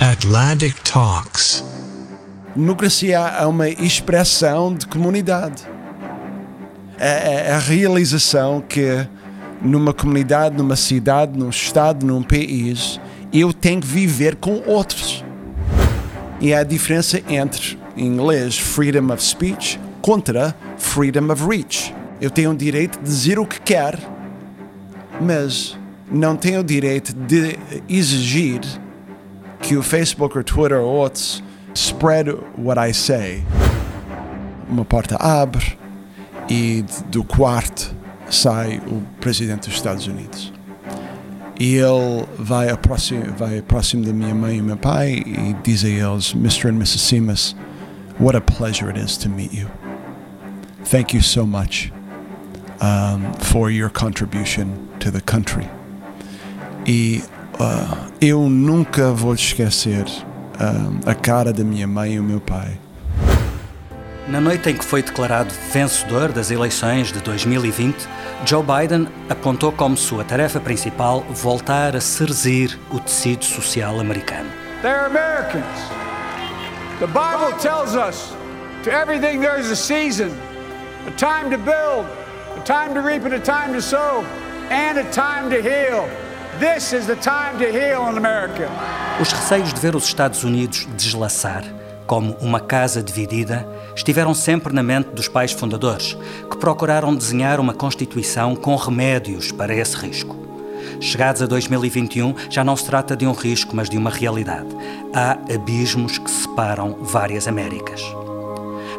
Atlantic Talks. Democracia é uma expressão de comunidade. É, é a realização que numa comunidade, numa cidade, num estado, num país, eu tenho que viver com outros. E há a diferença entre, em inglês, freedom of speech contra freedom of reach. Eu tenho o direito de dizer o que quer, mas não tenho o direito de exigir que o Facebook or Twitter ou outros spread what I say. Uma porta abre e do quarto sai o presidente dos Estados Unidos. E ele vai, próximo, vai próximo da minha mãe e meu pai e diz a eles, Mr. and Mrs. Simas, what a pleasure it is to meet you. Thank you so much um, for your contribution to the country. E uh, eu nunca vou esquecer um, a cara da minha mãe e o meu pai. Na noite em que foi declarado vencedor das eleições de 2020, Joe Biden apontou como sua tarefa principal voltar a serzir o tecido social americano. They're Americans. The Bible tells us to everything there's a season, a time to build, a time to reap and a time to sow, and a time to heal. This is the time to heal in America. Os receios de ver os Estados Unidos deslaçar como uma casa dividida, estiveram sempre na mente dos pais fundadores, que procuraram desenhar uma Constituição com remédios para esse risco. Chegados a 2021, já não se trata de um risco, mas de uma realidade. Há abismos que separam várias Américas.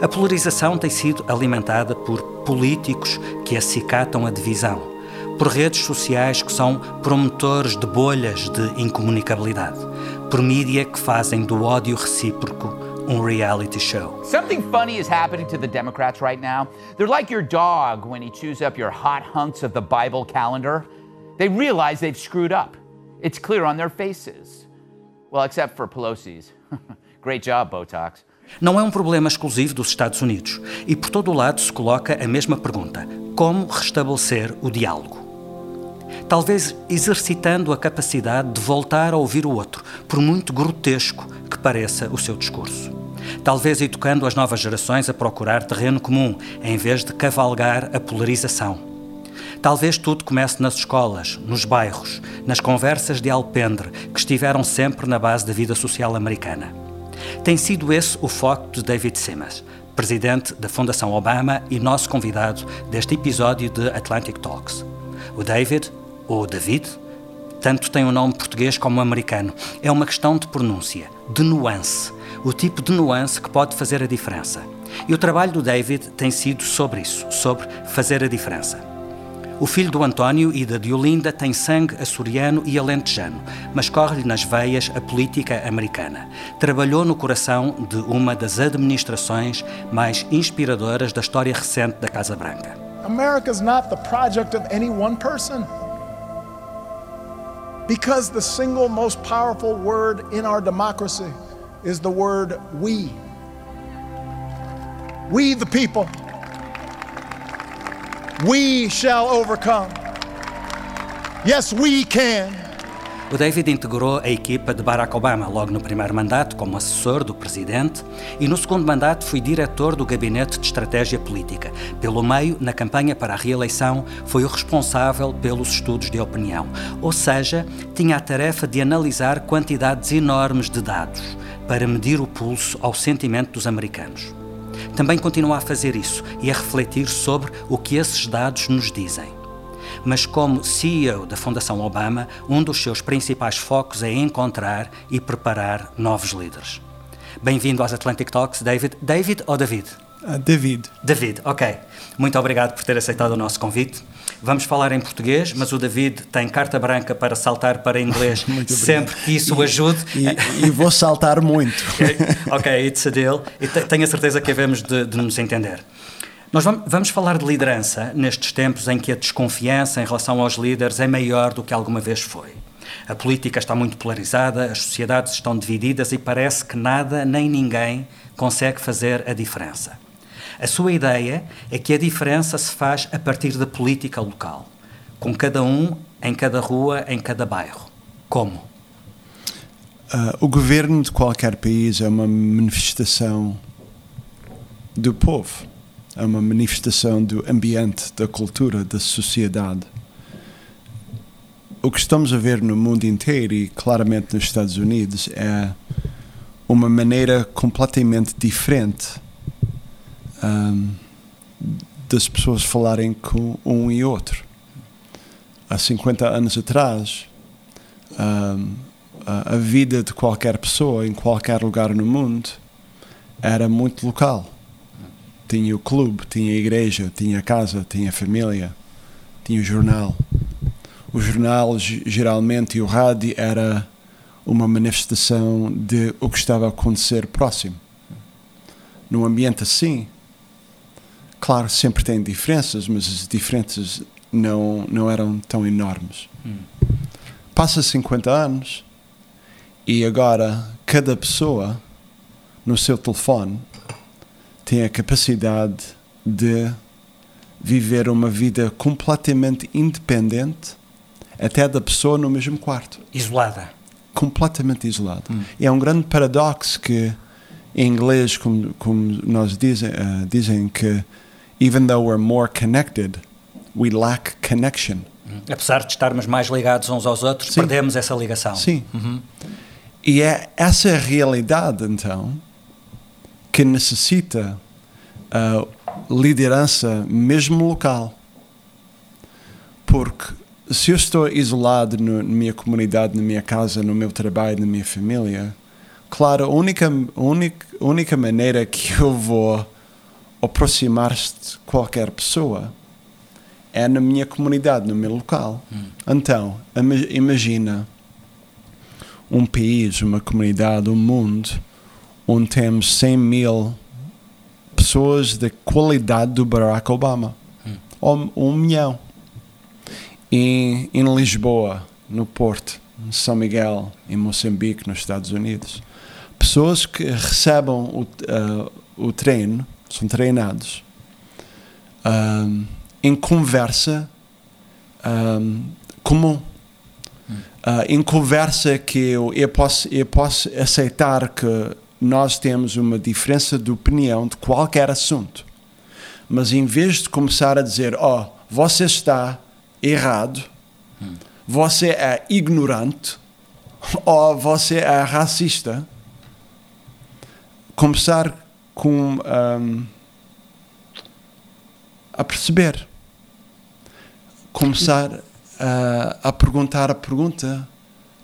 A polarização tem sido alimentada por políticos que acicatam a divisão, por redes sociais que são promotores de bolhas de incomunicabilidade, por mídia que fazem do ódio recíproco um reality show. Something funny is happening to the Democrats right now. They're like your dog when he chews up your hot hunks of the Bible calendar. They realize they've screwed up. It's clear on their faces. Well, except for Pelosi's. Great job, Botox. Não é um problema exclusivo dos Estados Unidos e por todo o lado se coloca a mesma pergunta: como restabelecer o diálogo? Talvez exercitando a capacidade de voltar a ouvir o outro, por muito grotesco que pareça o seu discurso. Talvez educando as novas gerações a procurar terreno comum, em vez de cavalgar a polarização. Talvez tudo comece nas escolas, nos bairros, nas conversas de alpendre que estiveram sempre na base da vida social americana. Tem sido esse o foco de David Simas, presidente da Fundação Obama e nosso convidado deste episódio de Atlantic Talks. O David ou David, tanto tem o um nome português como americano. É uma questão de pronúncia, de nuance, o tipo de nuance que pode fazer a diferença. E o trabalho do David tem sido sobre isso, sobre fazer a diferença. O filho do António e da Diolinda tem sangue açoriano e alentejano, mas corre-lhe nas veias a política americana. Trabalhou no coração de uma das administrações mais inspiradoras da história recente da Casa Branca. America's not the project of any one person. Because the single most powerful word in our democracy is the word we. We, the people, we shall overcome. Yes, we can. O David integrou a equipa de Barack Obama logo no primeiro mandato como assessor do presidente e no segundo mandato foi diretor do Gabinete de Estratégia Política. Pelo meio, na campanha para a reeleição, foi o responsável pelos estudos de opinião, ou seja, tinha a tarefa de analisar quantidades enormes de dados para medir o pulso ao sentimento dos americanos. Também continua a fazer isso e a refletir sobre o que esses dados nos dizem mas como CEO da Fundação Obama, um dos seus principais focos é encontrar e preparar novos líderes. Bem-vindo aos Atlantic Talks, David. David ou David? Uh, David. David, ok. Muito obrigado por ter aceitado o nosso convite. Vamos falar em português, mas o David tem carta branca para saltar para inglês sempre que isso o ajude. E, e, vou saltar muito. ok, it's a deal. E tenho a certeza que havemos de, de nos entender. Nós vamos falar de liderança nestes tempos em que a desconfiança em relação aos líderes é maior do que alguma vez foi. A política está muito polarizada, as sociedades estão divididas e parece que nada nem ninguém consegue fazer a diferença. A sua ideia é que a diferença se faz a partir da política local, com cada um em cada rua, em cada bairro. Como? Uh, o governo de qualquer país é uma manifestação do povo, é uma manifestação do ambiente, da cultura, da sociedade. O que estamos a ver no mundo inteiro e claramente nos Estados Unidos é uma maneira completamente diferente um, das pessoas falarem com um e outro. Há 50 anos atrás, um, a, a vida de qualquer pessoa em qualquer lugar no mundo era muito local. Tinha o clube, tinha a igreja, tinha a casa, tinha a família, tinha o jornal. O jornal, geralmente, e o rádio era uma manifestação de o que estava a acontecer próximo. Num ambiente assim, Claro, sempre tem diferenças, mas as diferenças não, não eram tão enormes. Hum. Passa 50 anos e agora cada pessoa no seu telefone tem a capacidade de viver uma vida completamente independente até da pessoa no mesmo quarto. Isolada. Completamente isolada. Hum. É um grande paradoxo que em inglês, como, como nós dizem, uh, dizem que even though we're more connected, we lack connection. Uhum. Apesar de estarmos mais ligados uns aos outros, Sim. perdemos essa ligação. Sim. Uhum. E é essa realidade, então, que necessita uh, liderança, mesmo local. Porque se eu estou isolado no, na minha comunidade, na minha casa, no meu trabalho, na minha família, claro, a única, única, única maneira que eu vou aproximar-se de qualquer pessoa é na minha comunidade, no meu local. Hum. Então, imagina um país, uma comunidade, um mundo onde temos 100 mil pessoas da qualidade do Barack Obama. Hum. Ou um milhão. em Lisboa, no Porto, em São Miguel, em Moçambique, nos Estados Unidos. Pessoas que recebem o, uh, o treino são treinados um, em conversa um, comum. Uh, em conversa que eu, eu, posso, eu posso aceitar que nós temos uma diferença de opinião de qualquer assunto. Mas em vez de começar a dizer, oh, você está errado, você é ignorante, ou você é racista, começar com um, a perceber, começar a, a perguntar a pergunta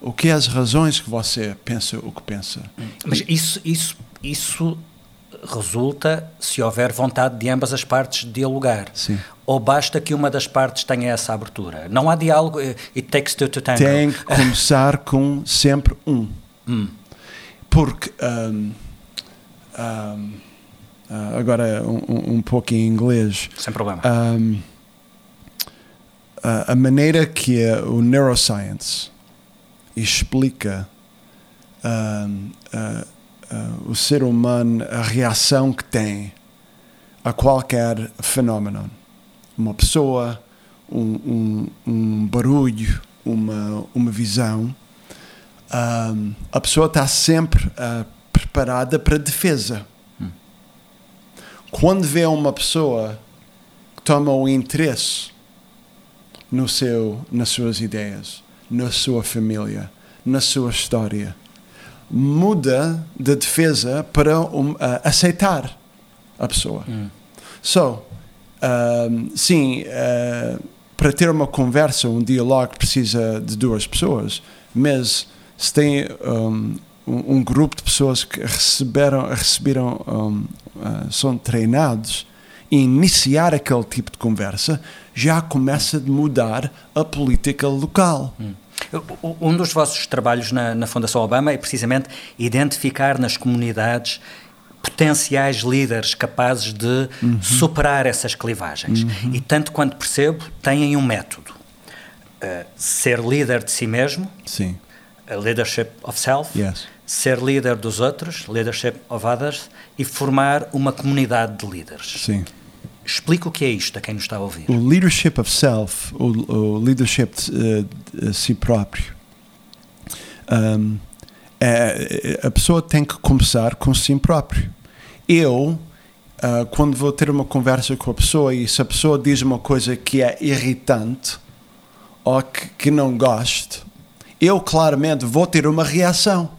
o que é as razões que você pensa o que pensa. Mas isso, isso, isso resulta se houver vontade de ambas as partes dialogar. Sim. Ou basta que uma das partes tenha essa abertura. Não há diálogo. Eh, it takes two to tango. Tem que começar com sempre um. Hum. Porque um, um, uh, agora um, um, pouco em inglês. Sem problema. Um, a, a maneira que o neuroscience explica uh, uh, o ser humano, a reação que tem a qualquer fenómeno. Uma pessoa, um, um barulho, uma, uma visão. a pessoa está sempre uh, preparada para defesa. Hum. Quando vê uma pessoa que toma o interesse no seu, nas suas ideias, na sua família, na sua história, muda de defesa para um, uh, aceitar a pessoa. Hum. So, uh, sim, uh, para ter uma conversa, um diálogo precisa de duas pessoas, mas se tem um, um, um, grupo de pessoas que receberam, receberam uh, são treinados em iniciar aquele tipo de conversa, já começa a mudar a política local. Hum. Um dos vossos trabalhos na, na Fundação Obama é precisamente identificar nas comunidades potenciais líderes capazes de uhum. superar essas clivagens. Uhum. E tanto quanto percebo, têm um método. Uh, ser líder de si mesmo, Sim. Uh, leadership of self, yes. ser líder dos outros, leadership of others, e formar uma comunidade de líderes. Sim. Explica o que é isto a quem nos está a ouvir. O leadership of self, o, o leadership de, de, si próprio, um, é, a pessoa tem que começar com si próprio. Eu, uh, quando vou ter uma conversa com a pessoa e se a pessoa diz uma coisa que é irritante ou que, que não gosto, eu claramente vou ter uma reação.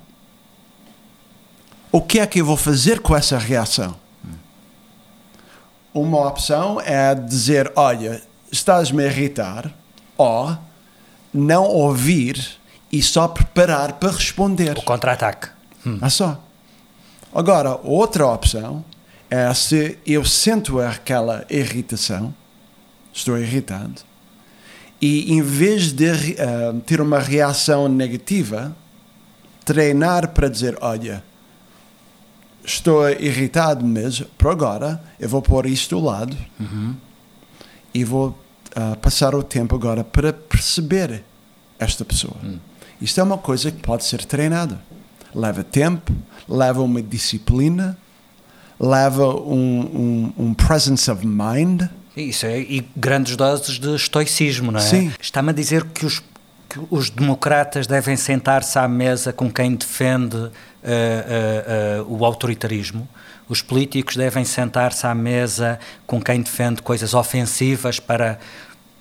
O que é que eu vou fazer com essa reação? Uma opção é dizer: Olha, estás-me a irritar, ou não ouvir e só preparar para responder. O contra-ataque. Hum. É só. Agora, outra opção é se eu sinto aquela irritação, estou irritado, e em vez de uh, ter uma reação negativa, treinar para dizer: Olha, estou irritado, mas por agora eu vou pôr isto do lado uhum. e vou uh, passar o tempo agora para perceber esta pessoa. Uhum. Isto é uma coisa que pode ser treinada. Leva tempo, leva uma disciplina, leva um, um, um presence of mind. Isso é, e grandes doses de estoicismo, não é? Sim. Está-me a dizer que os, que os democratas devem sentar-se à mesa com quem defende uh, uh, o autoritarismo. Os políticos devem sentar-se à mesa com quem defende coisas ofensivas para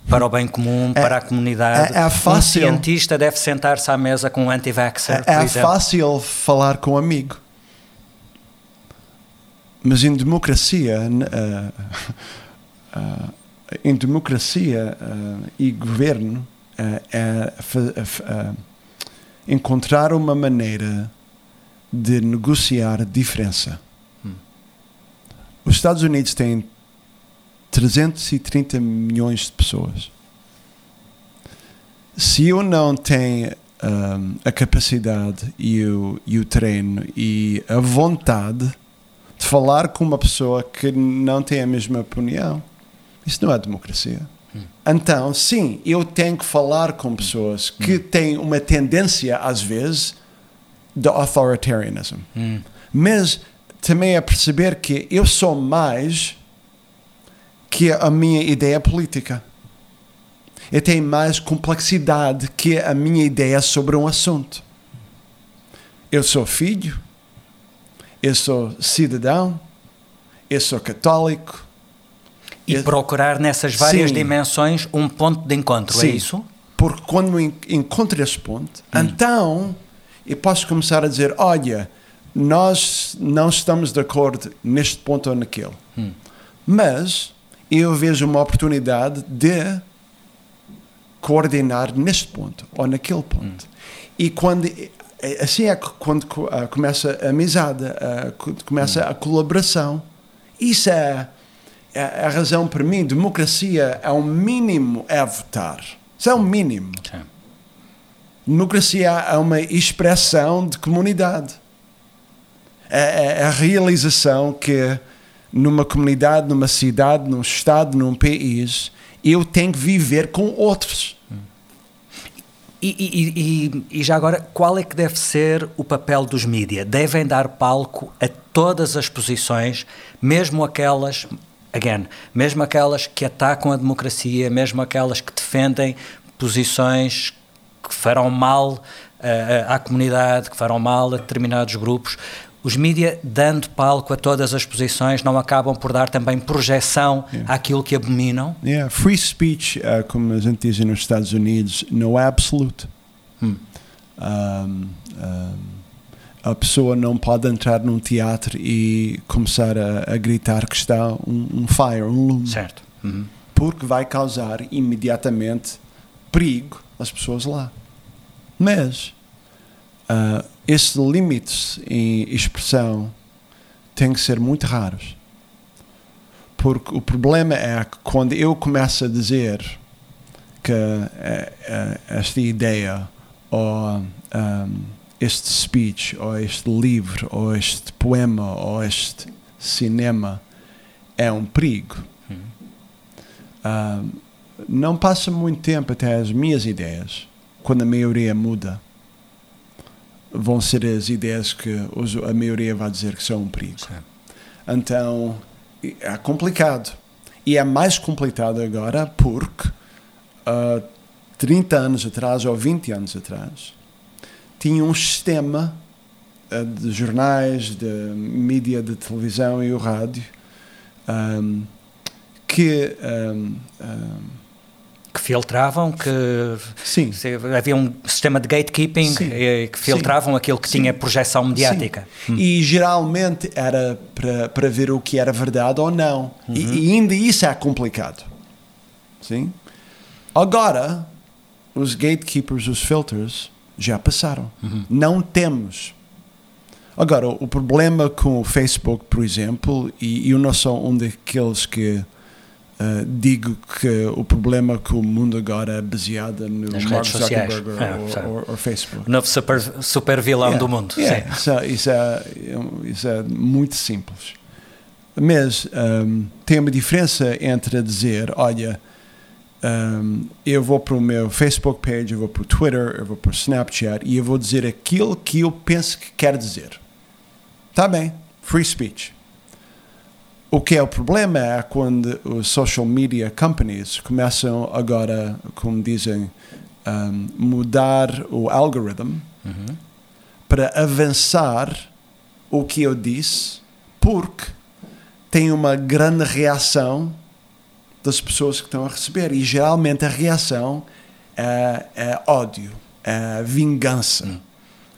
para o bem comum, é, para a comunidade. É, é fácil, um cientista deve sentar-se à mesa com um anti-vaxxer, é, é fácil falar com um amigo. Mas em democracia, uh, uh, em democracia uh, e governo, é encontrar uma maneira de negociar diferença. Hum. Os Estados Unidos têm 330 milhões de pessoas. Se eu não tenho um, a capacidade e o, e o treino e a vontade de falar com uma pessoa que não tem a mesma opinião, isso não é democracia. Hum. Então, sim, eu tenho que falar com pessoas que hum. têm uma tendência, às vezes, de authoritarianism. Hum. Mas também é perceber que eu sou mais que a minha ideia política. Eu tenho mais complexidade que a minha ideia sobre um assunto. Eu sou filho, eu sou cidadão, eu sou católico. E eu... procurar nessas várias Sim. dimensões um ponto de encontro, Sim. é isso? Porque quando encontro esse ponto, Hum. então eu posso começar a dizer: olha, nós não estamos de acordo neste ponto ou naquele. Hum. Mas eu vejo uma oportunidade de coordenar neste ponto ou naquele ponto. E quando assim é que quando uh, começa a amizade, uh, começa a colaboração. Isso é, é a razão para mim. Democracia é um mínimo é votar. Isso é um mínimo. Democracia é uma expressão de comunidade. É, é a realização que numa comunidade, numa cidade, num estado, num país, eu tenho que viver com outros. E, e, e, e, já agora, qual é que deve ser o papel dos mídias? Devem dar palco a todas as posições, mesmo aquelas, again, mesmo aquelas que atacam a democracia, mesmo aquelas que defendem posições que farão mal uh, à comunidade, que farão mal a determinados grupos. Os mídias, dando palco a todas as posições, não acabam por dar também projeção Yeah. àquilo que abominam? Yeah. Free speech, uh, como a gente diz nos Estados Unidos, não é absoluto. Hum. Um, um, a pessoa não pode entrar num teatro e começar a, a gritar que está um, um fire, um lume. Certo. Uhum. Porque vai causar imediatamente perigo às pessoas lá. Mas uh, esses limites em expressão têm que ser muito raros. Porque o problema é que quando eu começo a dizer que eh, esta ideia ou um, este speech ou este livro ou este poema ou este cinema é um perigo. Um, não passa muito tempo até as minhas ideias, quando a maioria muda, vão ser as ideias que a maioria vai dizer que são um perigo. Então é complicado. E é mais complicado agora porque há 30 anos atrás ou 20 anos atrás tinha um sistema eh, de jornais, de mídia de televisão e o rádio ahm, que ahm, ahm, Que filtravam, que Sim. havia um sistema de gatekeeping Sim. que filtravam aquilo que tinha projeção mediática. Sim. E geralmente era para, para ver o que era verdade ou não. E, e ainda isso é complicado. Sim? Agora, os gatekeepers, os filters, já passaram. Não temos. Agora, o problema com o Facebook, por exemplo, e eu não sou um daqueles que eh, digo que o problema com o mundo agora é baseado no Nas Mark redes sociais. Zuckerberg É, ou, Facebook. Novo super, super vilão Yeah, do mundo. yeah. Isso, é, isso, é, isso é muito simples. Mas hum, tem uma diferença entre dizer: olha, hum, eu vou para o meu Facebook page, eu vou para o Twitter, eu vou para o Snapchat e eu vou dizer aquilo que eu penso que quero dizer. Tá bem, free speech. O que é o problema é quando os social media companies começam agora, como dizem, hum, mudar o algoritmo para avançar o que eu disse, porque tem uma grande reação das pessoas que estão a receber. E geralmente a reação é, é ódio, é vingança.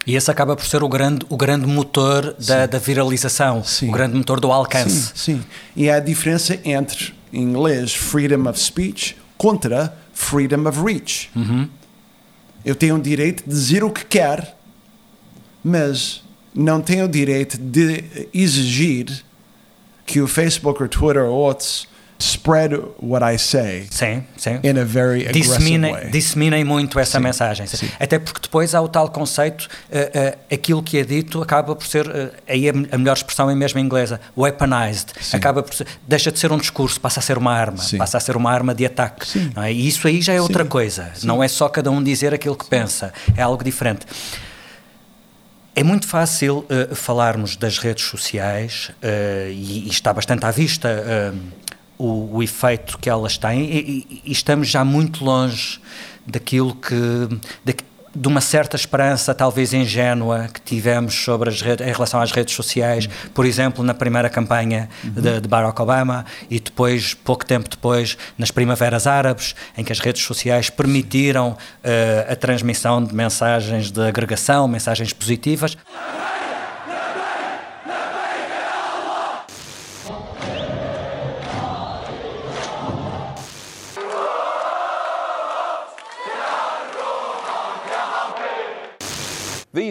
E esse acaba por ser o grande, o grande motor da, da viralização, o grande motor do alcance. Sim, sim. E há a diferença entre, em inglês, freedom of speech contra freedom of reach. Eu tenho o direito de dizer o que quer, mas não tenho o direito de exigir que o Facebook ou Twitter ou outros spread what I say Sim, sim. in a very aggressive Disseminem, way. disseminem muito essa Sim, mensagem. sim. Até porque depois há o tal conceito, eh, eh, aquilo que é dito acaba por ser, eh, aí a, a melhor expressão é mesmo em inglesa, weaponized. Acaba por ser, deixa de ser um discurso, passa a ser uma arma, passa a ser uma arma de ataque. é? E isso aí já é outra coisa. Não é só cada um dizer aquilo que pensa, é algo diferente. É muito fácil eh, falarmos das redes sociais eh, e, e está bastante à vista eh, o, o efeito que elas têm. E, e- estamos já muito longe daquilo que da- de uma certa esperança talvez ingênua que tivemos sobre as redes, em relação às redes sociais, por exemplo na primeira campanha de, de Barack Obama e depois pouco tempo depois nas primaveras árabes em que as redes sociais permitiram eh, a transmissão de mensagens de agregação, mensagens positivas.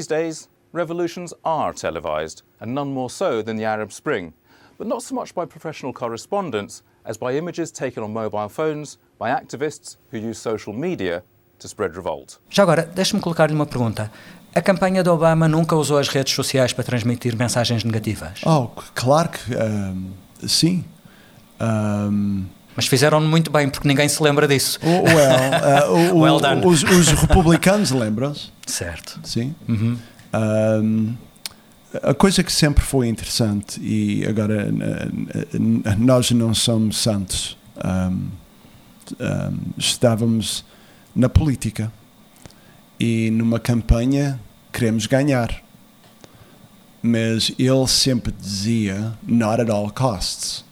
These days, revolutions are televised, and none more so than the Arab Spring, but not so much by professional correspondents as by images taken on mobile phones by activists who use social media to spread revolt. Já agora, deixe-me colocar-lhe uma pergunta. A campanha de Obama nunca usou as redes sociais para transmitir mensagens negativas? Oh, claro que um, sim. Um, Mas fizeram muito bem, porque ninguém se lembra disso. well, uh, Well done. Os, os republicanos lembram-se? Certo. Sim. Uhum. Um, a coisa que sempre foi interessante, e agora nós não somos santos, um, um, estávamos na política e numa campanha queremos ganhar. Mas ele sempre dizia not at all costs.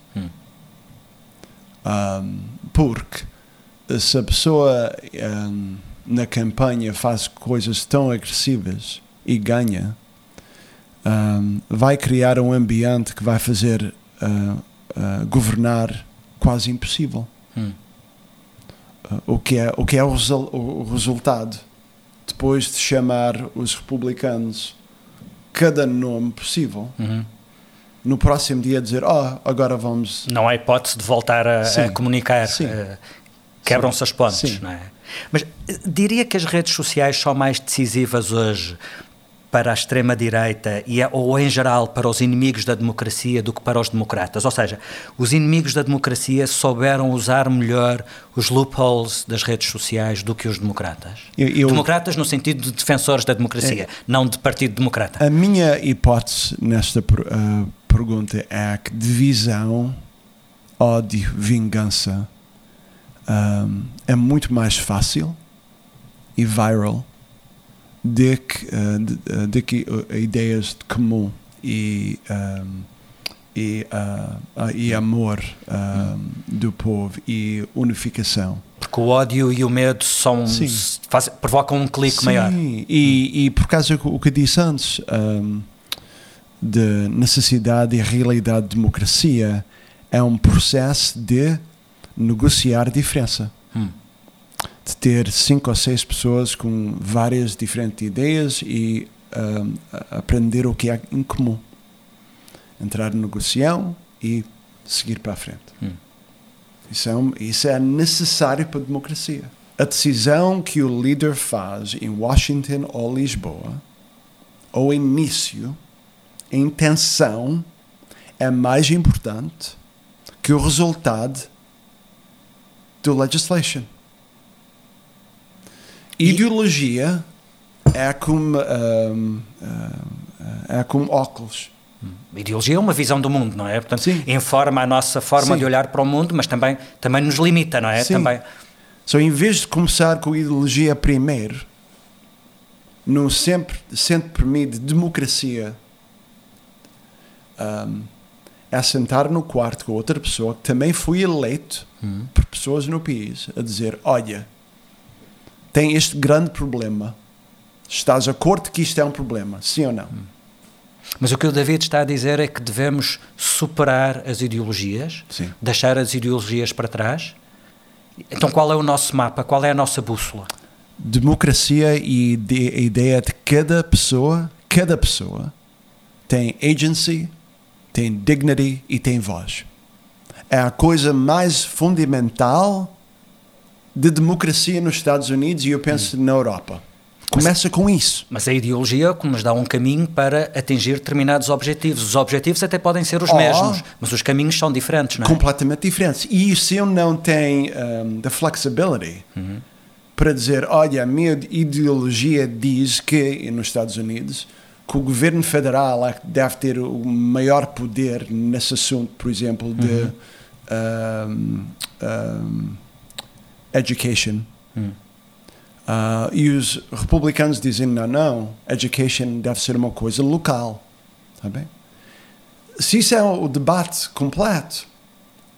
Um, porque se a pessoa um, na campanha faz coisas tão agressivas e ganha, um, vai criar um ambiente que vai fazer uh, uh, governar quase impossível. Hum. Uh, o que é, o, que é o, resol- o- resultado? Depois de chamar os republicanos cada nome possível, Uhum. no próximo dia dizer, oh, agora vamos. Não há hipótese de voltar a, a comunicar. Eh, Quebram-se as pontes, Sim. não é? Mas eh, diria que as redes sociais são mais decisivas hoje para a extrema-direita e, a- ou, em geral, para os inimigos da democracia do que para os democratas. Ou seja, os inimigos da democracia souberam usar melhor os loopholes das redes sociais do que os democratas. Eu- eu- Democratas no sentido de defensores da democracia, não de partido democrata. A minha hipótese nesta ah, pergunta é que divisão, ódio, vingança ahm, é muito mais fácil e viral do que, ah, de, ah, do que ah, ideias de comum e, ahm, e, ah, ah, e amor do povo e unificação. Porque o ódio e o medo são, Sim. fazem- provocam um clique Sim, maior. E, e por causa do que disse antes, um, de necessidade e realidade de democracia, é um processo de negociar diferença. Hum. De ter cinco ou seis pessoas com várias diferentes ideias e um, a- aprender o que é em comum. Entrar em negociação e seguir para a frente. Hum. Isso é, isso é necessário para a democracia. A decisão que o líder faz em Washington ou Lisboa, ou início, a intenção é mais importante que o resultado do legislation. Ideologia é como, um, é como óculos. A ideologia é uma visão do mundo, não é? Portanto, informa a nossa forma Sim. de olhar para o mundo, mas também, também nos limita, não é? Sim. Também. So, em vez de começar com a ideologia primeiro, no sempre, sempre de democracia, um, é sentar no quarto com outra pessoa que também foi eleito Hum. por pessoas no país a dizer: Olha, tem este grande problema. Estás de acordo que isto é um problema? Sim ou não? Mas o que o David está a dizer é que devemos superar as ideologias, Sim. deixar as ideologias para trás. Então, qual é o nosso mapa? Qual é a nossa bússola? democracia e de- a ideia de cada pessoa, cada pessoa tem agency, tem dignity e tem voz. É a coisa mais fundamental de democracia nos Estados Unidos e eu penso na Europa. Começa com isso. Mas a ideologia que nos dá um caminho para atingir determinados objetivos. Os objetivos até podem ser os Oh. mesmos, mas os caminhos são diferentes, não é? completamente diferentes. E se eu não tenho um, the flexibility para dizer, olha, a minha ideologia diz que nos Estados Unidos que o governo federal é que deve ter o maior poder nesse assunto, por exemplo, de um, um, education. Uh, e os republicanos dizem, não, não, education deve ser uma coisa local. Tá bem? Se isso é o debate completo,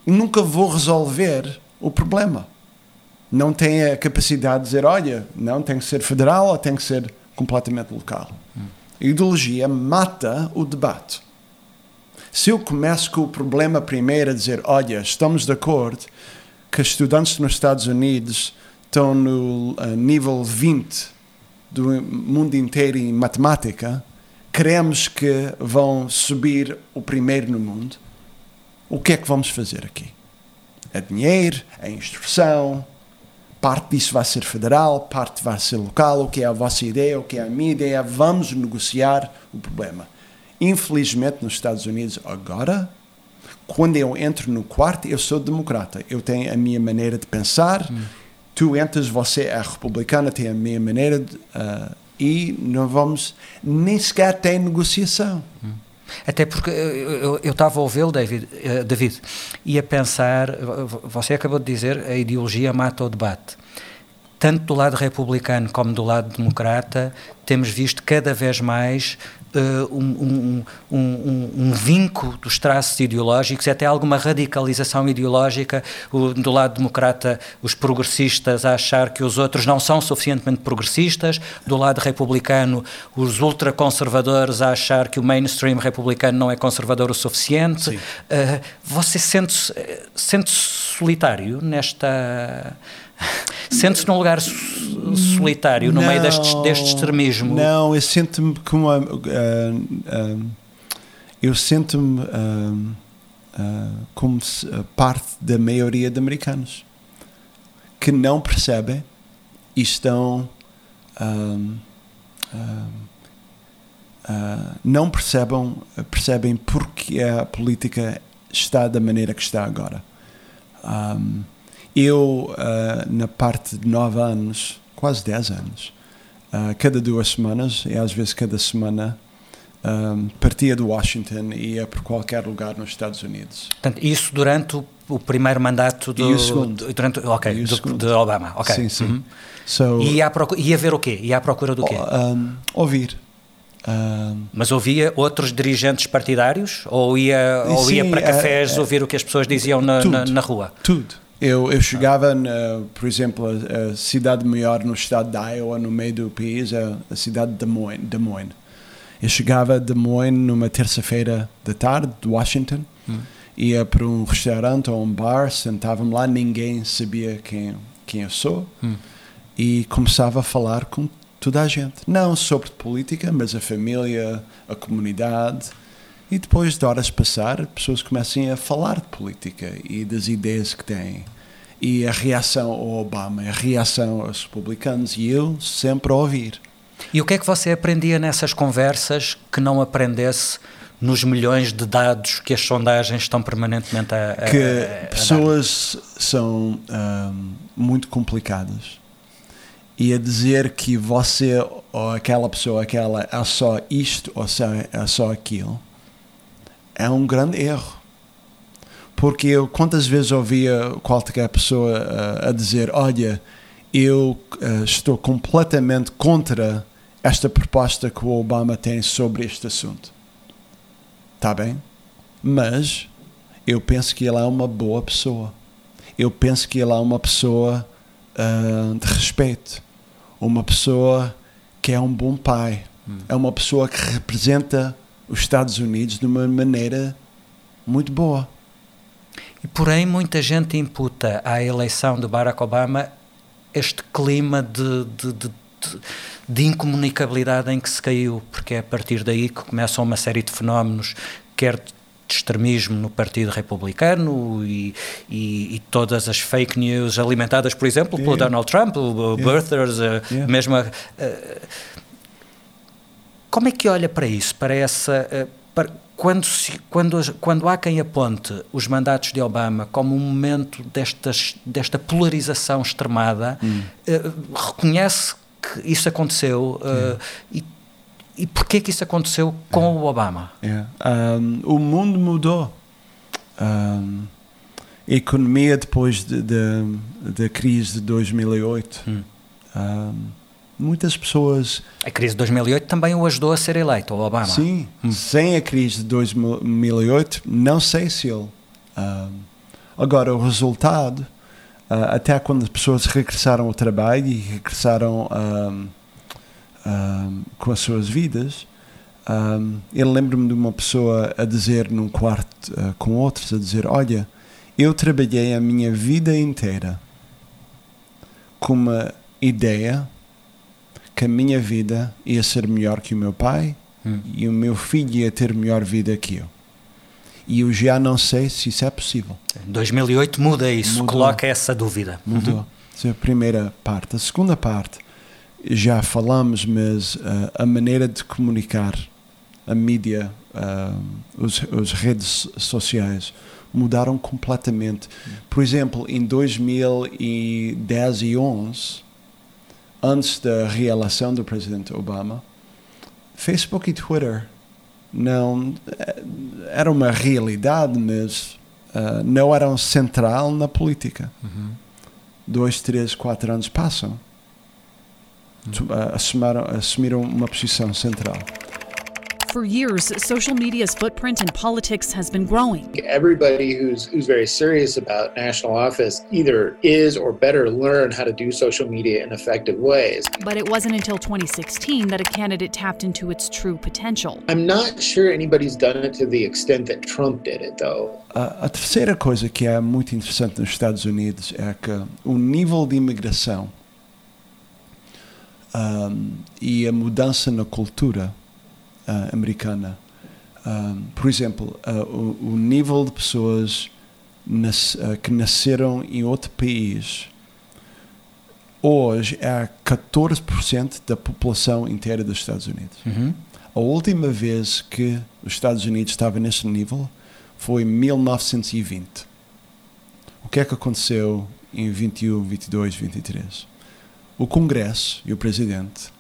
nunca vou resolver o problema. Não tem a capacidade de dizer, olha, não tem que ser federal ou tem que ser completamente local. A ideologia mata o debate. Se eu começo com o problema primeiro a dizer, olha, estamos de acordo que estudantes nos Estados Unidos estão no nível 20 do mundo inteiro em matemática, queremos que vão subir o primeiro no mundo, o que é que vamos fazer aqui? É dinheiro, é instrução, parte disso vai ser federal, parte vai ser local, o que é a vossa ideia, o que é a minha ideia, vamos negociar o problema. Infelizmente, nos Estados Unidos, agora, quando eu entro no quarto, eu sou democrata. Eu tenho a minha maneira de pensar, tu entras, você é republicana, tem a minha maneira de, ah, e não vamos, nem sequer tem negociação. Até porque eu- estava a ouvi-lo, David, eh, David, e a pensar, você acabou de dizer, a ideologia mata o debate. Tanto do lado republicano como do lado democrata, temos visto cada vez mais eh, um, um, um, um, vinco dos traços ideológicos e até alguma radicalização ideológica. O- do lado democrata, os progressistas a achar que os outros não são suficientemente progressistas, do lado republicano, os ultraconservadores a achar que o mainstream republicano não é conservador o suficiente. Eh, você sente-se eh, sente-se solitário nesta. Sente-se num lugar so- solitário no meio deste, deste extremismo? Não, eu sinto-me como. ah, ah, eu sinto-me ah, como se- parte da maioria de americanos que não percebem e estão não percebem percebem porque a política está da maneira que está agora. Ahm, eu, ah, na parte de nove anos, quase 10 anos, ah, cada duas semanas, e às vezes cada semana, ahm, partia de Washington e ia por qualquer lugar nos Estados Unidos. Portanto, isso durante o, o primeiro mandato do, E o segundo. do- durante, ok, E o do- segundo. de Obama. ok. Sim, sim. Uhum. So, E ia, ia ver o quê? Ia à procura do quê? ahm, ouvir. Ahm, Mas ouvia outros dirigentes partidários? Ou ia, ou ia Sim, para eh, cafés eh, ouvir o que as pessoas diziam na, tudo. na, na rua? Tudo. Eu, eu chegava, na, por exemplo, a, a cidade maior no estado de Iowa, no meio do país, é a cidade de Des Moines. Des Moines. Eu chegava a Des Moines numa terça-feira da tarde, de Washington, ia para um restaurante ou um bar, sentava-me lá, ninguém sabia quem, quem eu sou, e começava a falar com toda a gente. Não sobre política, mas a família, a comunidade. E depois de horas passar, pessoas começam a falar de política e das ideias que têm. E a reação ao Obama, a reação aos republicanos, e eu sempre a ouvir. E o que é que você aprendia nessas conversas que não aprendesse nos milhões de dados que as sondagens estão permanentemente a, a- que a- a pessoas são ahm, muito complicadas. E a dizer que você ou aquela pessoa aquela é só isto ou é só aquilo é um grande erro porque eu quantas vezes ouvia qualquer pessoa ah, a dizer olha eu ah, estou completamente contra esta proposta que o Obama tem sobre este assunto. Está bem? Mas eu penso que ele é uma boa pessoa. Eu penso que ele é uma pessoa ah, de respeito, uma pessoa que é um bom pai, é uma pessoa que representa os Estados Unidos de uma maneira muito boa. E porém, muita gente imputa à eleição de Barack Obama este clima de, de, de, de- de incomunicabilidade em que se caiu, porque é a partir daí que começam uma série de fenómenos, quer de extremismo no Partido Republicano e, e, e todas as fake news alimentadas, por exemplo, pelo Yeah. Donald Trump, o Yeah. birthers, a Yeah. mesma. eh, como é que olha para isso? Para essa. eh, para- quando, se- quando, quando há quem aponte os mandatos de Obama como um momento destas, desta polarização extremada, eh, reconhece que isso aconteceu eh, e, e porquê que isso aconteceu com o Obama? Um, o mundo mudou. Um, a economia depois de- de- da crise de 2008. Um, muitas pessoas A crise de 2008 também o ajudou a ser eleito, o Obama. Sim, sem a crise de 2008, não sei se ele. ah, agora, o resultado, ah, até quando as pessoas regressaram ao trabalho e regressaram ah, com as suas vidas, ah, eu lembro-me de uma pessoa a dizer num quarto ah, com outros, a dizer, olha, eu trabalhei a minha vida inteira com uma ideia que a minha vida ia ser melhor que o meu pai e o meu filho ia ter melhor vida que eu. E eu já não sei se isso é possível. 2008 muda isso, Mudou. coloca essa dúvida. Mudou. Essa é a primeira parte. A segunda parte, já falamos, mas ah, a maneira de comunicar, a mídia, ah, os, as redes sociais mudaram completamente. Por exemplo, em 2010 e 11, antes da reeleição do presidente Obama, Facebook e Twitter não eh, era uma realidade, mas ah, não eram central na política. Dois, três, quatro anos passam, ah, assumaram, assumiram uma posição central. For years, social media's footprint in politics has been growing. Everybody who's who's very serious about national office either is or better learn how to do social media in effective ways. But it wasn't until 2016 that a candidate tapped into its true potential. I'm not sure anybody's done it to the extent that Trump did it though. A, a terceira coisa que é muito interessante nos Estados Unidos é que o nível de imigração ahm, e a mudança na cultura ah, americana Um, por exemplo, uh, o, o, nível de pessoas nas, uh, que nasceram em outro país hoje é 14% da população inteira dos Estados Unidos. Uhum. A última vez que os Estados Unidos estavam nesse nível foi em 1920. O que é que aconteceu em 21, 22, 23? O Congresso e o Presidente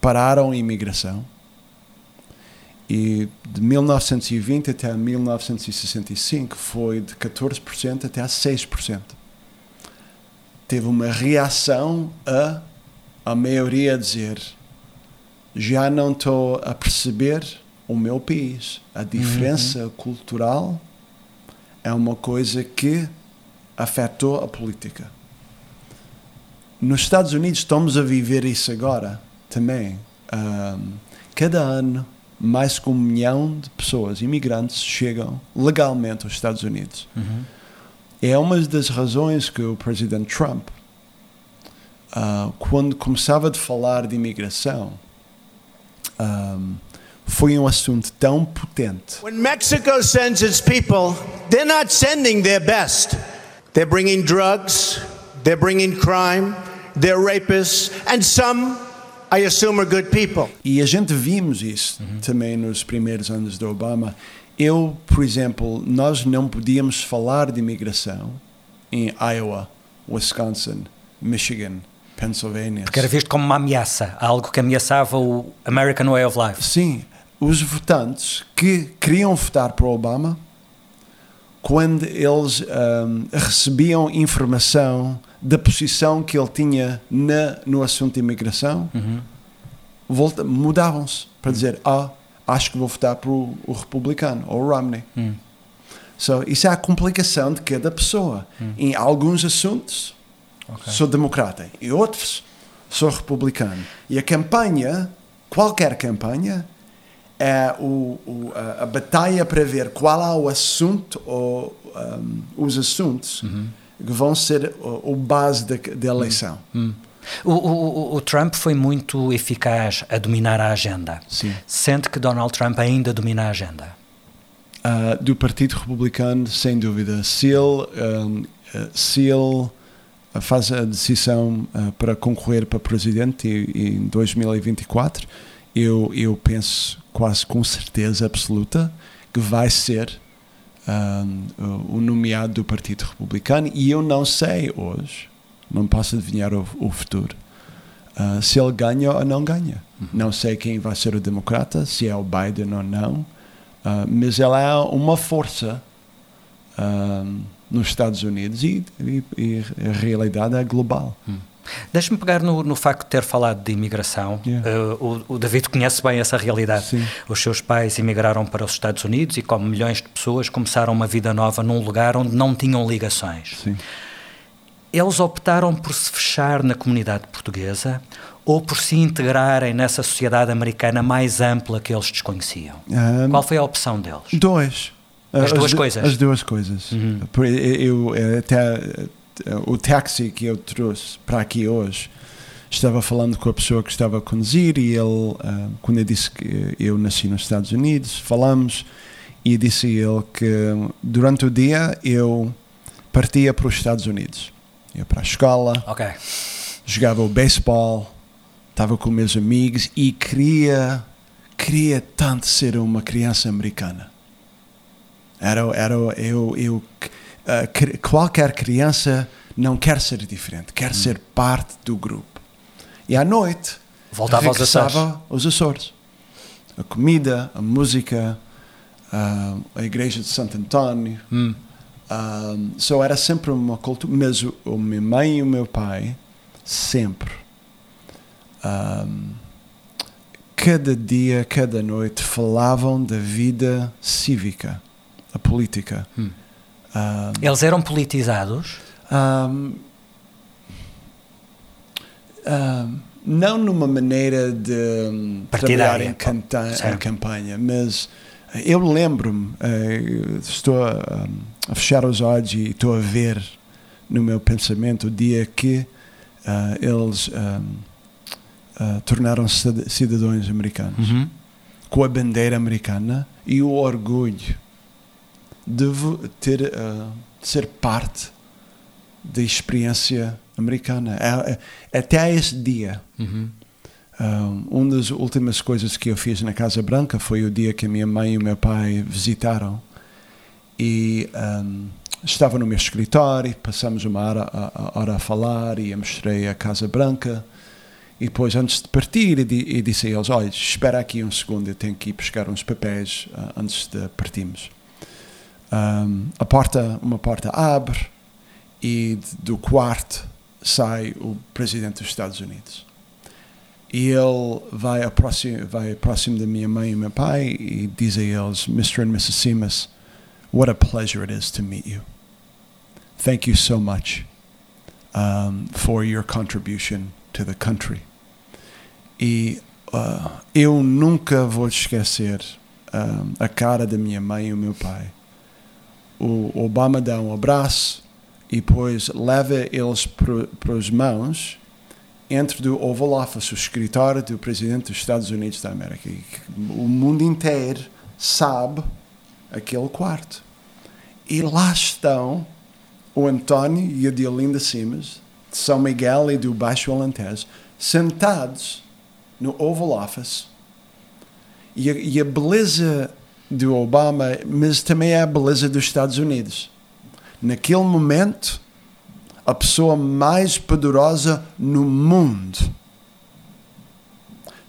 pararam a imigração e de 1920 até 1965 foi de 14% até 6%. Teve uma reação a a maioria a dizer já não estou a perceber o meu país. A diferença uhum. cultural é uma coisa que afetou a política. Nos Estados Unidos estamos a viver isso agora também. Um, cada ano mais que um milhão de pessoas, imigrantes, chegam legalmente aos Estados Unidos. Uhum. É uma das razões que o presidente Trump, uh, quando começava a falar de imigração, um, foi um assunto tão potente. When Mexico sends its people, they're not sending their best. They're bringing drugs, they're bringing crime, they're rapists, and some I assume are good people. E a gente vimos isso uhum. também nos primeiros anos do Obama. Eu, por exemplo, nós não podíamos falar de imigração em Iowa, Wisconsin, Michigan, Pennsylvania. Porque era visto como uma ameaça, algo que ameaçava o American Way of Life. Sim, os votantes que queriam votar para Obama, quando eles um, recebiam informação da posição que ele tinha na, no assunto de imigração, uhum. mudavam-se para dizer: Ah, acho que vou votar para o, o republicano ou o Romney. Uhum. So, isso é a complicação de cada pessoa. Uhum. Em alguns assuntos, okay. sou democrata, em outros, sou republicano. E a campanha, qualquer campanha, é o, o a, a, batalha para ver qual é o assunto ou um, os assuntos uhum que vão ser o, o base da, eleição. Hum. hum. O, o, o, Trump foi muito eficaz a dominar a agenda. Sim. Sente que Donald Trump ainda domina a agenda? Uh, do Partido Republicano, sem dúvida. Se ele, um, uh, se ele faz a decisão uh, para concorrer para presidente em 2024, eu, eu penso quase com certeza absoluta que vai ser um, o nomeado do Partido Republicano e eu não sei hoje, não posso adivinhar o, o futuro, uh, se ele ganha ou não ganha. Uhum. Não sei quem vai ser o democrata, se é o Biden ou não, uh, mas ele é uma força nos Estados Unidos e, e, e, a realidade é global. Uhum. Deixe-me pegar no, no, facto de ter falado de imigração. Yeah. Uh, o, o, David conhece bem essa realidade. Sim. Os seus pais emigraram para os Estados Unidos e, como milhões de pessoas, começaram uma vida nova num lugar onde não tinham ligações. Sim. Eles optaram por se fechar na comunidade portuguesa ou por se integrarem nessa sociedade americana mais ampla que eles desconheciam? Um, Qual foi a opção deles? Dois. As, as duas coisas? As duas coisas. Uhum. Eu, eu até o táxi que eu trouxe para aqui hoje, estava falando com a pessoa que estava a conduzir e ele, uh, quando eu disse que eu nasci nos Estados Unidos, falamos e disse ele que durante o dia eu partia para os Estados Unidos. Ia para a escola, okay. jogava o beisebol, estava com meus amigos e queria, queria tanto ser uma criança americana. Era, era eu, eu uh, qualquer criança não quer ser diferente, quer hum. ser parte do grupo. E à noite voltava aos Açores. aos Açores. A comida, a música, uh, a igreja de Santo António. Hum. Um, so era sempre uma cultura, mas o, o minha mãe e o meu pai sempre um, cada dia, cada noite falavam da vida cívica, a política. Hum. Um, Eles eram politizados? Um, um, não numa maneira de trabalhar em, em, campanha, mas eu lembro-me, uh, estou a, a, fechar os olhos e estou a ver no meu pensamento o dia que eles uh, tornaram-se cidadãos americanos uhum. com a bandeira americana e o orgulho de ter, uh, ser parte da experiência americana. É, é, até esse dia. Uhum. Um, uma das últimas coisas que eu fiz na Casa Branca foi o dia que a minha mãe e o meu pai visitaram. E um, estava no meu escritório, passamos uma hora a, hora a falar e eu mostrei a Casa Branca. E depois, antes de partir, eu disse a eles: Olha, espera aqui um segundo, eu tenho que ir buscar uns papéis uh, antes de partirmos. Um, a porta, uma porta abre e do quarto sai o presidente dos Estados Unidos. E ele vai, próximo, vai próximo da minha mãe e meu pai e diz a eles: Mr. and Mrs. Simas, what a pleasure it is to meet you. Thank you so much um, for your contribution to the country. E uh, eu nunca vou esquecer um, a cara da minha mãe e o meu pai. O Obama dá um abraço e depois leva eles para as mãos entre do Oval Office, o escritório do presidente dos Estados Unidos da América. O mundo inteiro sabe aquele quarto. E lá estão o António e a Diolinda Simas, de São Miguel e do Baixo Alentejo, sentados no Oval Office. E a, e a beleza do Obama, mas também é a beleza dos Estados Unidos. Naquele momento, a pessoa mais poderosa no mundo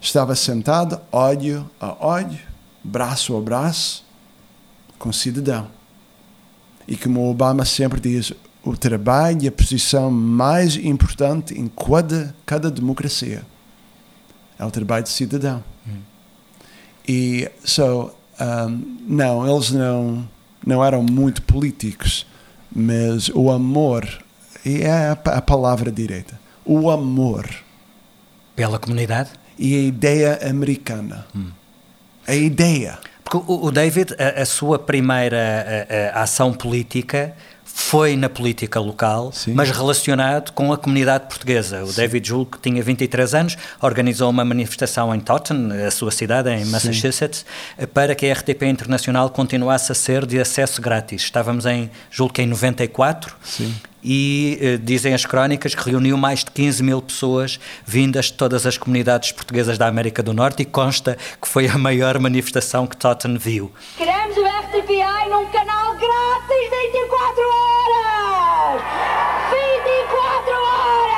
estava sentada, olho a olho, braço a braço, com o cidadão. E como o Obama sempre diz, o trabalho e a posição mais importante em cada, cada democracia é o trabalho de cidadão. Hum. E so, um, não, eles não, não eram muito políticos, mas o amor, e é a, palavra direita, o amor. Pela comunidade? E a ideia americana. Hum. A ideia. Porque o, o David, a, a, sua primeira a, a ação política foi na política local, Sim. mas relacionado com a comunidade portuguesa. O Sim. David Julgo, que tinha 23 anos, organizou uma manifestação em Taunton, a sua cidade, em Massachusetts, Sim. para que a RTP Internacional continuasse a ser de acesso grátis. Estávamos em, julgo que em 94, Sim e eh, dizem as crónicas que reuniu mais de 15 mil pessoas vindas de todas as comunidades portuguesas da América do Norte e consta que foi a maior manifestação que Totten viu. Queremos o RTPI num canal grátis 24 horas! 24 horas!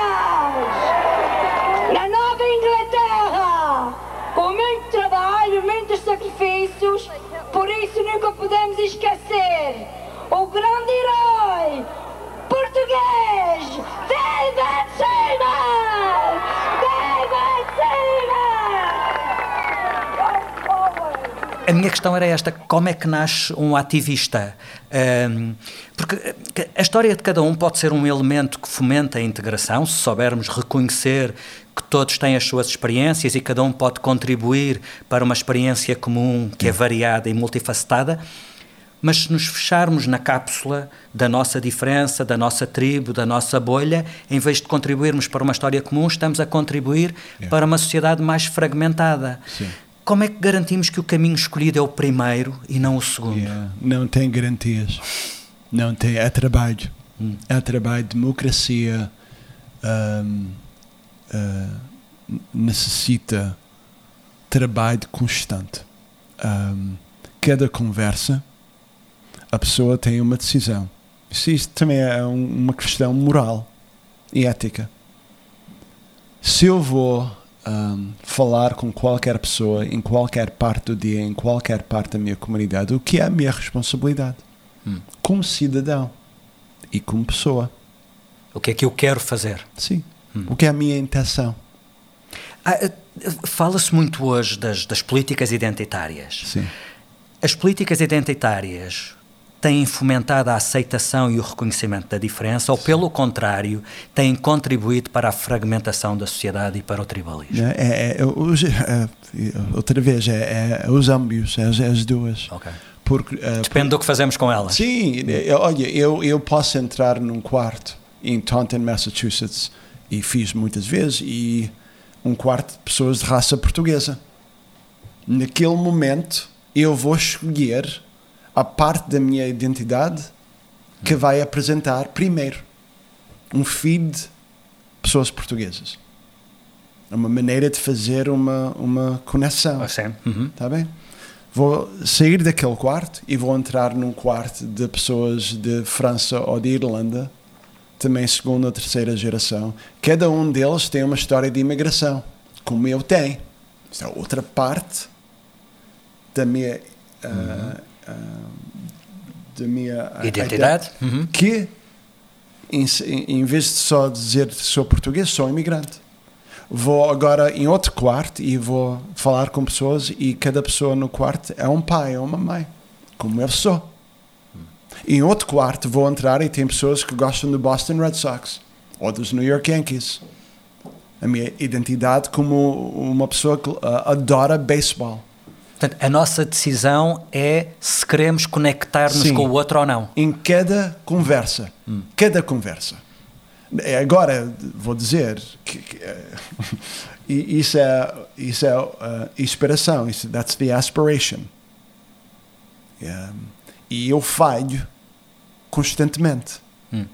Na Nova Inglaterra! Com muito trabalho, muitos sacrifícios, por isso nunca podemos esquecer o grande herói português! Seaman! A minha questão era esta: como é que nasce um ativista? Um, porque a história de cada um pode ser um elemento que fomenta a integração, se soubermos reconhecer que todos têm as suas experiências e cada um pode contribuir para uma experiência comum que é variada e multifacetada mas se nos fecharmos na cápsula da nossa diferença, da nossa tribo, da nossa bolha, em vez de contribuirmos para uma história comum, estamos a contribuir yeah. para uma sociedade mais fragmentada. Sim. Como é que garantimos que o caminho escolhido é o primeiro e não o segundo? Yeah. Não tem garantias. Não tem. É trabalho. Hum. É trabalho. Democracia um, uh, necessita trabalho constante. Um, cada conversa a pessoa tem uma decisão. Isso, isso também é um, uma questão moral e ética. Se eu vou um, falar com qualquer pessoa em qualquer parte do dia, em qualquer parte da minha comunidade, o que é a minha responsabilidade? Hum. Como cidadão e como pessoa. O que é que eu quero fazer? Sim. Hum. O que é a minha intenção? Ah, eh, Fala-se muito hoje das, das políticas identitárias. Sim. As políticas identitárias têm fomentado a aceitação e o reconhecimento da diferença ou, pelo contrário, têm contribuído para a fragmentação da sociedade e para o tribalismo? É, é, é, é outra vez, é, é os ambos, é, é as duas. Okay. Porque, Depende por, do que fazemos com elas. Sim, olha, eu, eu posso entrar num quarto em Taunton, Massachusetts, e fiz muitas vezes, e um quarto de pessoas de raça portuguesa. Naquele momento, eu vou escolher a parte da minha identidade que vai apresentar primeiro um feed de pessoas portuguesas. É uma maneira de fazer uma, uma conexão. Ah, sim. Uhum. Tá bem? Vou sair daquele quarto e vou entrar num quarto de pessoas de França ou de Irlanda, também segunda ou terceira geração. Cada um deles tem uma história de imigração, como eu tenho. Isso é outra parte da minha, ah, da minha Identidade. Uhum. que em, em vez de só dizer sou português, sou imigrante. Vou agora em outro quarto e vou falar com pessoas e cada pessoa no quarto é um pai ou uma mãe, como eu sou. Em outro quarto vou entrar e tem pessoas que gostam do Boston Red Sox ou dos New York Yankees. A minha identidade como uma pessoa que ah, adora beisebol. Portanto, a nossa decisão é se queremos conectar-nos com o outro ou não. Em cada conversa. Cada conversa. É, Agora, vou dizer que, que, eh, isso é, isso é a inspiração. Isso, that's the aspiration. Yeah. E eu falho constantemente. Hum.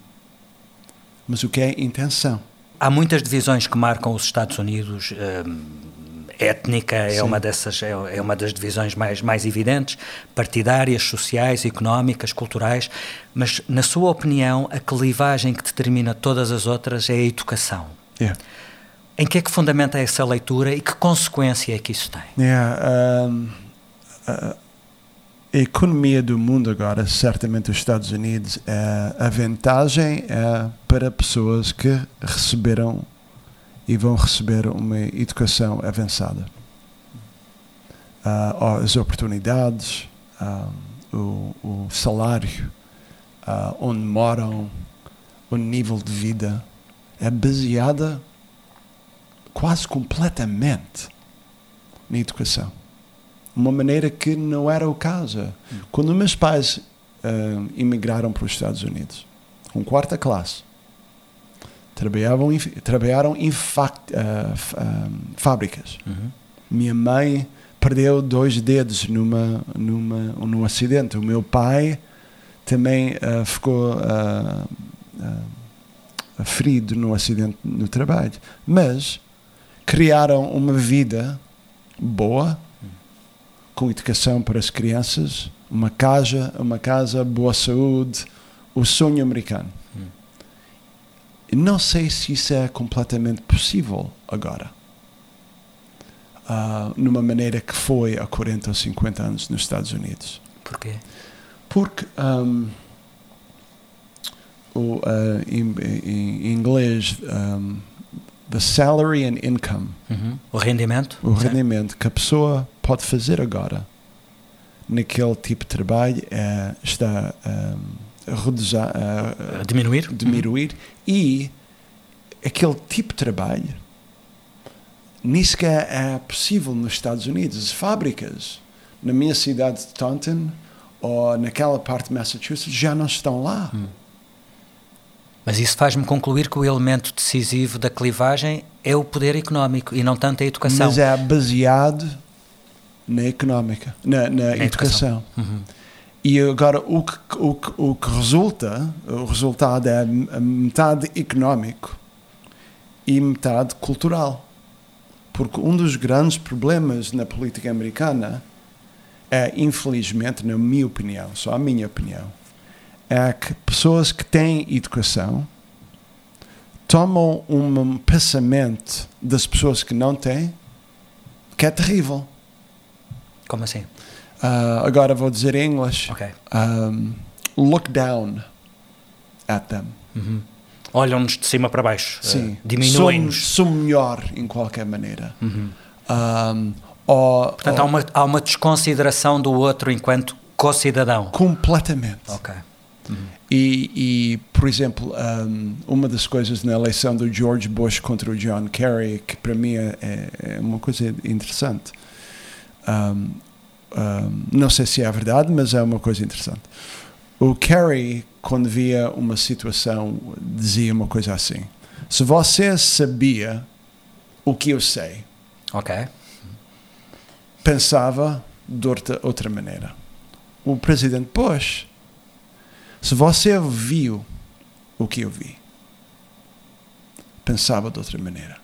Mas o que é intenção? Há muitas divisões que marcam os Estados Unidos. hum, étnica é Sim. uma dessas é, é uma das divisões mais mais evidentes, partidárias, sociais, económicas, culturais. Mas na sua opinião, a clivagem que determina todas as outras é a educação. Yeah. Em que é que fundamenta essa leitura e que consequência é que isso tem? Yeah, um, a, a economia do mundo agora, certamente os Estados Unidos, é, a vantagem é para pessoas que receberam e vão receber uma educação avançada. Ah, as oportunidades, ah, o, o salário, ah, onde moram, o nível de vida é baseada quase completamente na educação. Uma maneira que não era o caso. Quando meus pais ah, imigraram para os Estados Unidos, com quarta classe, trabalhavam em, trabalharam em fac- ah, f- ah, fábricas. Minha mãe perdeu dois dedos numa, numa, num acidente. O meu pai também ah, ficou ah, ah, ferido num acidente no trabalho. Mas criaram uma vida boa, com educação para as crianças, uma casa, uma casa, boa saúde, o sonho americano. Não sei se isso é completamente possível agora. Ah, numa maneira que foi há 40 ou 50 anos nos Estados Unidos. Porquê? Porque um, o, ah, em, em- inglês, um, the salary and income, Uhum. O rendimento? o Sim. rendimento que a pessoa pode fazer agora naquele tipo de trabalho é, está um, reduzir, diminuir? diminuir e aquele tipo de trabalho nem sequer é possível nos Estados Unidos. As fábricas na minha cidade de Taunton ou naquela parte de Massachusetts já não estão lá. Mas isso faz-me concluir que o elemento decisivo da clivagem é o poder económico e não tanto a educação. Mas é baseado na económica, na, na educação. Uhum. E agora o que, o, que, o que resulta, o resultado é metade económico e metade cultural. Porque um dos grandes problemas na política americana é, infelizmente, na minha opinião, só a minha opinião, é que pessoas que têm educação tomam um pensamento das pessoas que não têm que é terrível. Como assim? Uh, agora vou dizer em inglês. Ok. Um, look down at them. Uhum. Olham-nos de cima para baixo. Sim. eh, Diminuem-nos. Sou melhor em qualquer maneira. Uhum. Um, ou, Portanto, ou- há uma, há uma desconsideração do outro enquanto co-cidadão. completamente. Ok. E, e, por exemplo, um, uma das coisas na eleição do George Bush contra o John Kerry, que para mim é, é uma coisa interessante. Um, um, não sei se é verdade, mas é uma coisa interessante. O Kerry, quando via uma situação, dizia uma coisa assim: Se você sabia o que eu sei, Ok. pensava de outra, outra maneira. O presidente Bush, se você viu o que eu vi, pensava de outra maneira.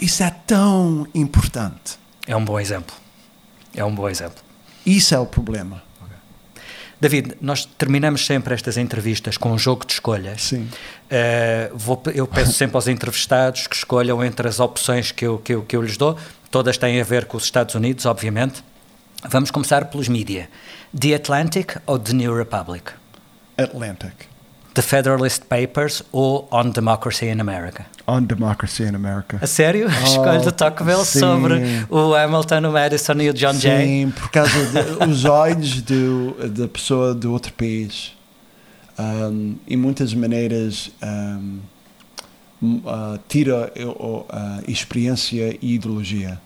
Isso é tão importante. É um bom exemplo. É um bom exemplo. Isso é o problema. David, nós terminamos sempre estas entrevistas com um jogo de escolhas. Sim. Uh, vou, eu peço sempre aos entrevistados que escolham entre as opções que eu, que, eu, que eu lhes dou. Todas têm a ver com os Estados Unidos, obviamente. Vamos começar pelos mídia. The Atlantic ou The New Republic? Atlantic. The Federalist Papers ou On Democracy in America? On Democracy in America. A sério? Oh, Escolha do Tocqueville sim. sobre o Hamilton, o Madison e o John sim, Jay? Sim, por causa dos olhos do, da pessoa do outro país. Um, e muitas maneiras um, uh, tira uh, experiência e ideologia.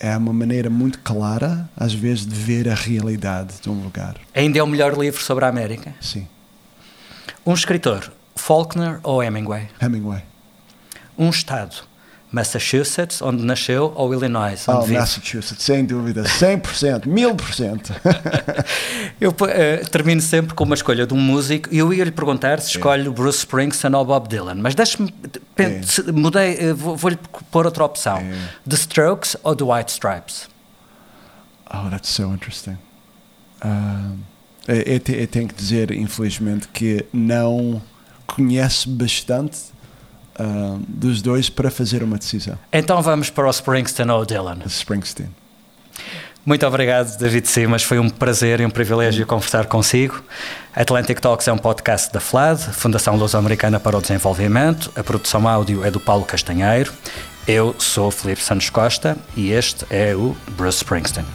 É uma maneira muito clara, às vezes, de ver a realidade de um lugar. Ainda é o melhor livro sobre a América? Sim. Um escritor, Faulkner ou Hemingway? Hemingway. Um estado, Massachusetts, onde nasceu, ou Illinois, onde oh, vive? Massachusetts, sem dúvida, 100%, 1000%. Eu uh, termino sempre com uma escolha de um músico e eu ia lhe perguntar se escolhe é. Bruce Springsteen ou Bob Dylan, mas deixe-me, é. mudei, uh, vou-lhe pôr outra opção. É. The Strokes ou The White Stripes? Oh, that's so interesting. Um, eu, eu tenho que dizer, infelizmente, que não conhece bastante uh, dos dois para fazer uma decisão. Então vamos para o Springsteen ou o Dylan? Springsteen. Muito obrigado, David Simas. Foi um prazer e um privilégio conversar consigo. Atlantic Talks é um podcast da FLAD, Fundação Luso-Americana para o Desenvolvimento. A produção áudio é do Paulo Castanheiro. Eu sou Felipe Santos Costa e este é o Bruce Springsteen.